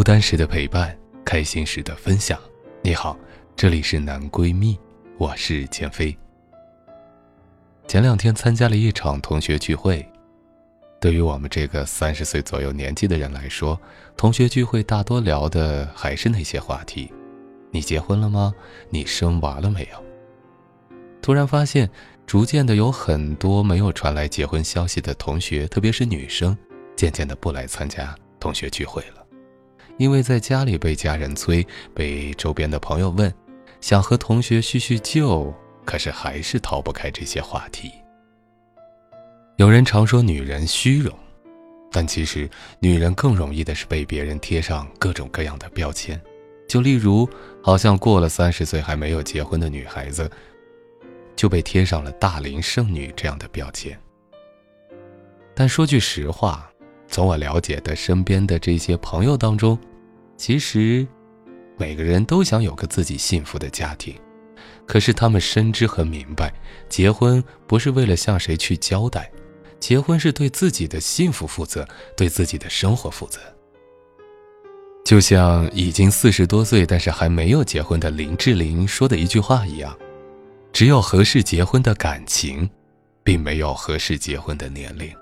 孤单时的陪伴，开心时的分享。你好，这里是男闺蜜，我是钱飞。前两天参加了一场同学聚会，对于我们这个三十岁左右年纪的人来说，同学聚会大多聊的还是那些话题：你结婚了吗？你生娃了没有？突然发现，逐渐的有很多没有传来结婚消息的同学，特别是女生，渐渐的不来参加同学聚会了。因为在家里被家人催，被周边的朋友问，想和同学叙叙旧，可是还是逃不开这些话题。有人常说女人虚荣，但其实女人更容易的是被别人贴上各种各样的标签，就例如，好像过了三十岁还没有结婚的女孩子，就被贴上了大龄剩女这样的标签。但说句实话，从我了解的身边的这些朋友当中，其实，每个人都想有个自己幸福的家庭，可是他们深知和明白，结婚不是为了向谁去交代，结婚是对自己的幸福负责，对自己的生活负责。就像已经四十多岁但是还没有结婚的林志玲说的一句话一样：“只有合适结婚的感情，并没有合适结婚的年龄。”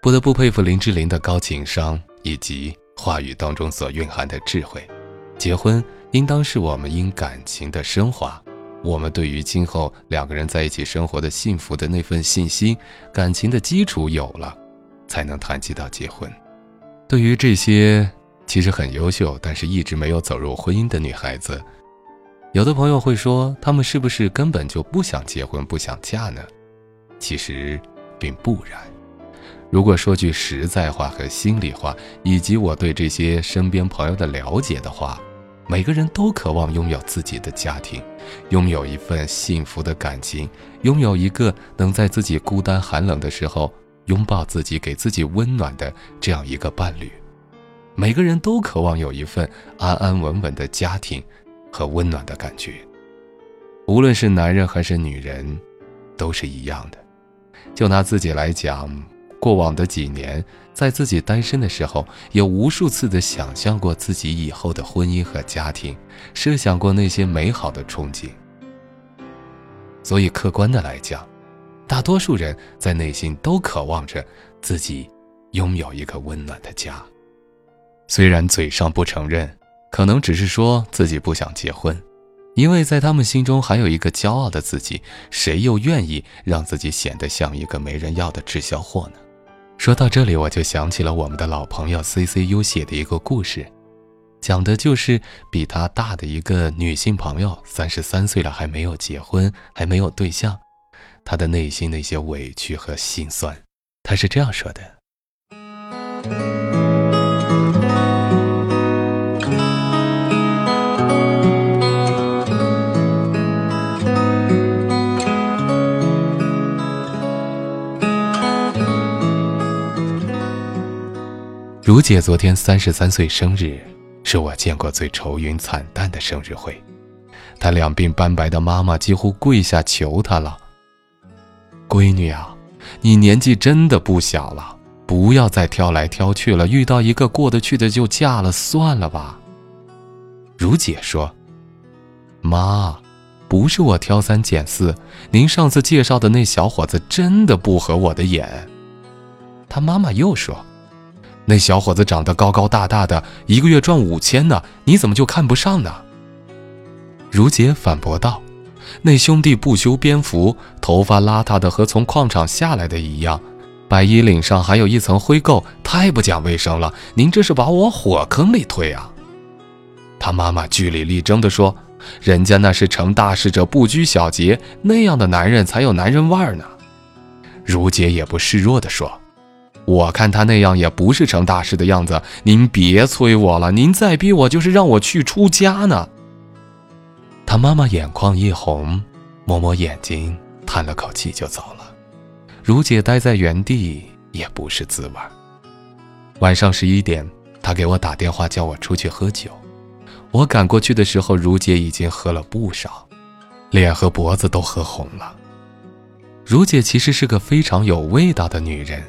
不得不佩服林志玲的高情商以及。话语当中所蕴含的智慧，结婚应当是我们因感情的升华，我们对于今后两个人在一起生活的幸福的那份信心，感情的基础有了，才能谈及到结婚。对于这些其实很优秀，但是一直没有走入婚姻的女孩子，有的朋友会说，她们是不是根本就不想结婚、不想嫁呢？其实并不然。如果说句实在话和心里话，以及我对这些身边朋友的了解的话，每个人都渴望拥有自己的家庭，拥有一份幸福的感情，拥有一个能在自己孤单寒冷的时候拥抱自己、给自己温暖的这样一个伴侣。每个人都渴望有一份安安稳稳的家庭和温暖的感觉。无论是男人还是女人，都是一样的。就拿自己来讲。过往的几年，在自己单身的时候，也无数次的想象过自己以后的婚姻和家庭，设想过那些美好的憧憬。所以，客观的来讲，大多数人在内心都渴望着自己拥有一个温暖的家。虽然嘴上不承认，可能只是说自己不想结婚，因为在他们心中还有一个骄傲的自己，谁又愿意让自己显得像一个没人要的滞销货呢？说到这里，我就想起了我们的老朋友 C C U 写的一个故事，讲的就是比他大的一个女性朋友，三十三岁了还没有结婚，还没有对象，她的内心的一些委屈和心酸。她是这样说的。如姐昨天三十三岁生日，是我见过最愁云惨淡的生日会。她两鬓斑白的妈妈几乎跪下求她了：“闺女啊，你年纪真的不小了，不要再挑来挑去了，遇到一个过得去的就嫁了算了吧。”如姐说：“妈，不是我挑三拣四，您上次介绍的那小伙子真的不合我的眼。”他妈妈又说：“那小伙子长得高高大大的，一个月赚五千呢，你怎么就看不上呢？”如姐反驳道：“那兄弟不修边幅，头发邋遢的和从矿场下来的一样。”白衣领上还有一层灰垢，太不讲卫生了！您这是把我火坑里推啊！他妈妈据理力争地说：“人家那是成大事者不拘小节，那样的男人才有男人味儿呢。”如姐也不示弱地说：“我看他那样也不是成大事的样子，您别催我了，您再逼我就是让我去出家呢。”他妈妈眼眶一红，摸摸眼睛，叹了口气就走了。如姐待在原地也不是滋味。晚上十一点，她给我打电话叫我出去喝酒。我赶过去的时候，如姐已经喝了不少，脸和脖子都喝红了。如姐其实是个非常有味道的女人，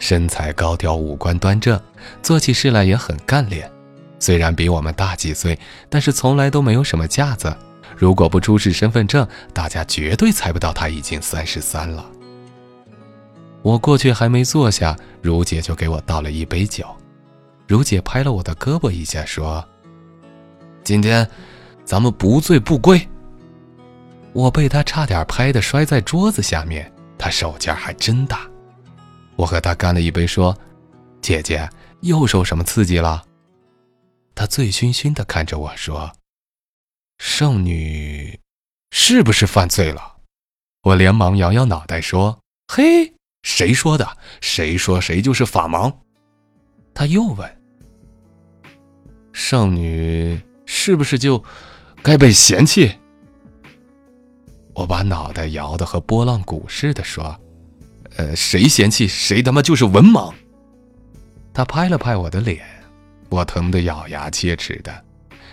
身材高挑，五官端正，做起事来也很干练。虽然比我们大几岁，但是从来都没有什么架子。如果不出示身份证，大家绝对猜不到他已经三十三了。我过去还没坐下，如姐就给我倒了一杯酒。如姐拍了我的胳膊一下，说：“今天咱们不醉不归。”我被她差点拍的摔在桌子下面。她手劲还真大。我和她干了一杯，说：“姐姐又受什么刺激了？”她醉醺醺的看着我说：“圣女是不是犯罪了？”我连忙摇摇脑袋说：“嘿。”谁说的？谁说谁就是法盲？他又问：“圣女是不是就该被嫌弃？”我把脑袋摇得和拨浪鼓似的，说：“谁嫌弃谁他妈就是文盲。”他拍了拍我的脸，我疼得咬牙切齿的。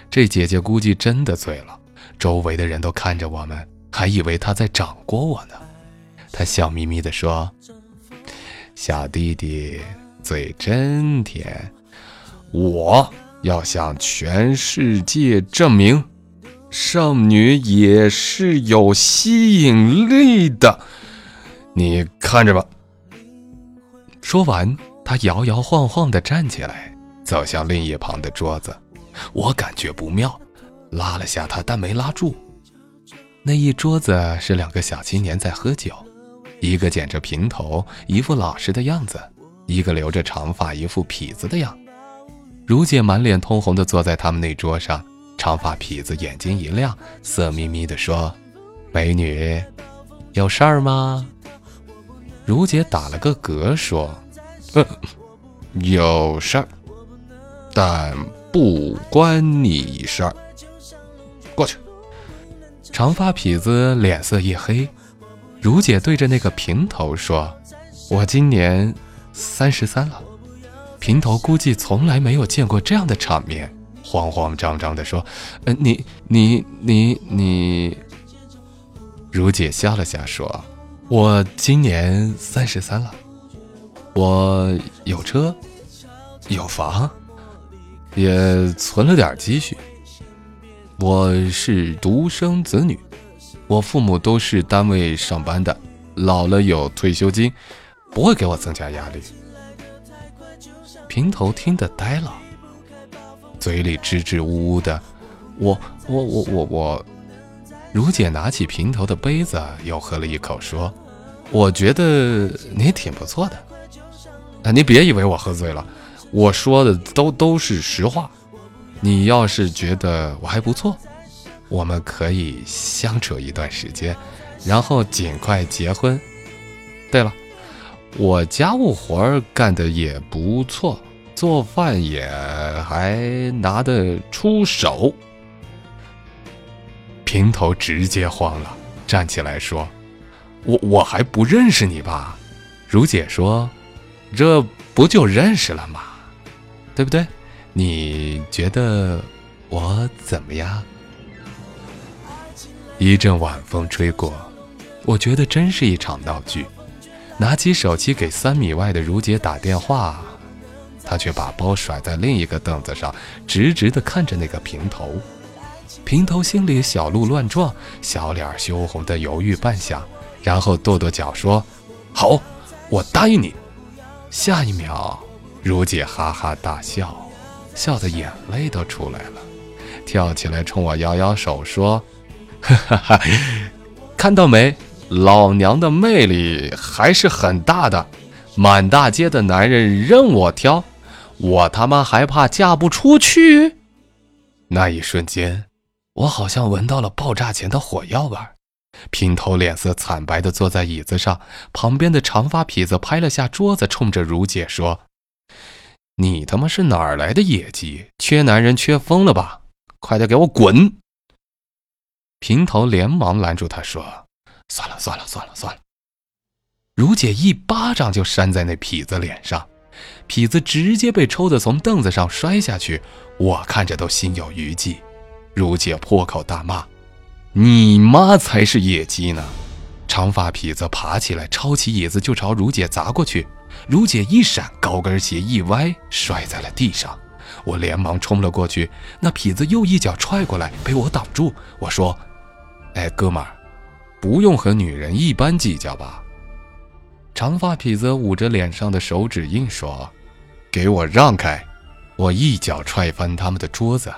这姐姐估计真的醉了，周围的人都看着我们，还以为她在掌掴我呢。她笑眯眯地说。小弟弟嘴真甜，我要向全世界证明，圣女也是有吸引力的。你看着吧。说完，他摇摇晃晃地站起来，走向另一旁的桌子。我感觉不妙，拉了下他，但没拉住。那一桌子是两个小青年在喝酒。一个剪着平头，一副老实的样子；一个留着长发，一副痞子的样。如姐满脸通红地坐在他们那桌上，长发痞子眼睛一亮，色眯眯地说：“美女，有事儿吗？”如姐打了个嗝说：“嗯，有事儿，但不关你事儿。”过去。长发痞子脸色一黑。如姐对着那个平头说：“我今年三十三了。”平头估计从来没有见过这样的场面，慌慌张张地说：“呃，你你你你。”如姐笑了下说：“我今年三十三了，我有车，有房，也存了点积蓄。我是独生子女。”我父母都是单位上班的，老了有退休金，不会给我增加压力。平头听得呆了，嘴里支支吾吾的。我我我我我，如姐拿起平头的杯子，又喝了一口，说：“我觉得你挺不错的。啊，你别以为我喝醉了，我说的都都是实话。你要是觉得我还不错。”我们可以相处一段时间，然后尽快结婚。对了，我家务活干的也不错，做饭也还拿得出手。平头直接慌了，站起来说：“我我还不认识你吧？”如姐说：“这不就认识了吗？对不对？你觉得我怎么样？”一阵晚风吹过，我觉得真是一场闹剧。拿起手机给三米外的如姐打电话，她却把包甩在另一个凳子上，直直地看着那个平头。平头心里小鹿乱撞，小脸羞红的犹豫半晌，然后跺跺脚说：“好，我答应你。”下一秒，如姐哈哈大笑，笑得眼泪都出来了，跳起来冲我摇摇手说：“哈哈哈，看到没，老娘的魅力还是很大的，满大街的男人任我挑，我他妈还怕嫁不出去？”那一瞬间，我好像闻到了爆炸前的火药味。平头脸色惨白地坐在椅子上，旁边的长发痞子拍了下桌子，冲着如姐说：“你他妈是哪儿来的野鸡？缺男人缺疯了吧？快点给我滚！”平头连忙拦住他说：“算了算了算了算了。”如姐一巴掌就扇在那痞子脸上，痞子直接被抽得从凳子上摔下去，我看着都心有余悸。如姐破口大骂。你妈才是野鸡呢！长发痞子爬起来，抄起椅子就朝如姐砸过去。如姐一闪，高跟鞋一歪，摔在了地上。我连忙冲了过去，那痞子又一脚踹过来，被我挡住。我说：“哎，哥们儿，不用和女人一般计较吧？”长发痞子捂着脸上的手指印说：“给我让开！”我一脚踹翻他们的桌子。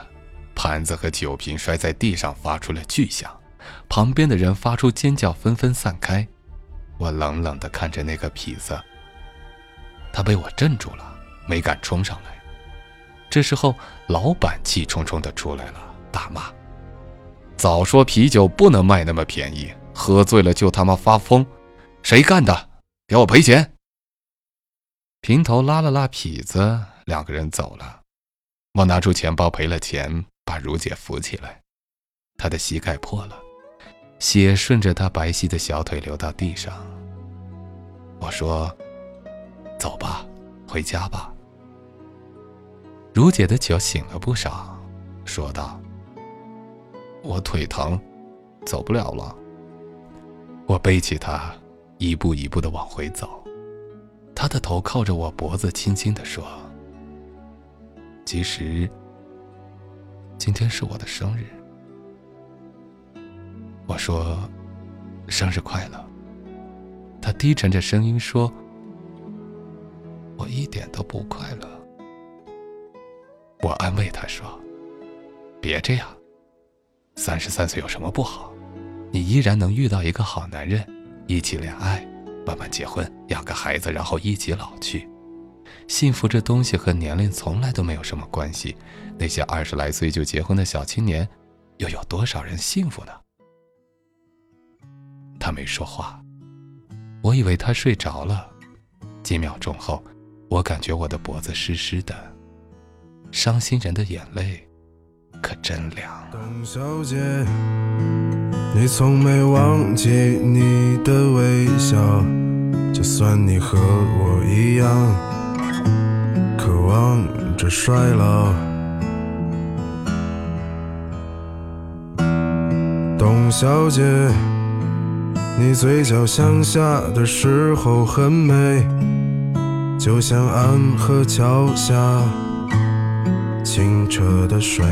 盘子和酒瓶摔在地上，发出了巨响。旁边的人发出尖叫，纷纷散开。我冷冷地看着那个痞子，他被我镇住了，没敢冲上来。这时候，老板气冲冲地出来了，大骂：“早说啤酒不能卖那么便宜，喝醉了就他妈发疯，谁干的？给我赔钱！”平头拉了拉痞子，两个人走了。我拿出钱包赔了钱。把如姐扶起来，她的膝盖破了，血顺着她白皙的小腿流到地上。我说：“走吧，回家吧。”如姐的酒醒了不少，说道：“我腿疼，走不了了。”我背起她，一步一步的往回走，她的头靠着我脖子，轻轻的说：“其实。”今天是我的生日，我说：“生日快乐。”他低沉着声音说：“我一点都不快乐。”我安慰他说：“别这样，三十三岁有什么不好？你依然能遇到一个好男人，一起恋爱，慢慢结婚，养个孩子，然后一起老去。”幸福这东西和年龄从来都没有什么关系。那些二十来岁就结婚的小青年，又有多少人幸福呢？他没说话，我以为他睡着了。几秒钟后，我感觉我的脖子湿湿的。伤心人的眼泪，可真凉。董小姐，你从没忘记你的微笑，就算你和我一样。望着衰老，董小姐，你嘴角向下的时候很美，就像安河桥下清澈的水。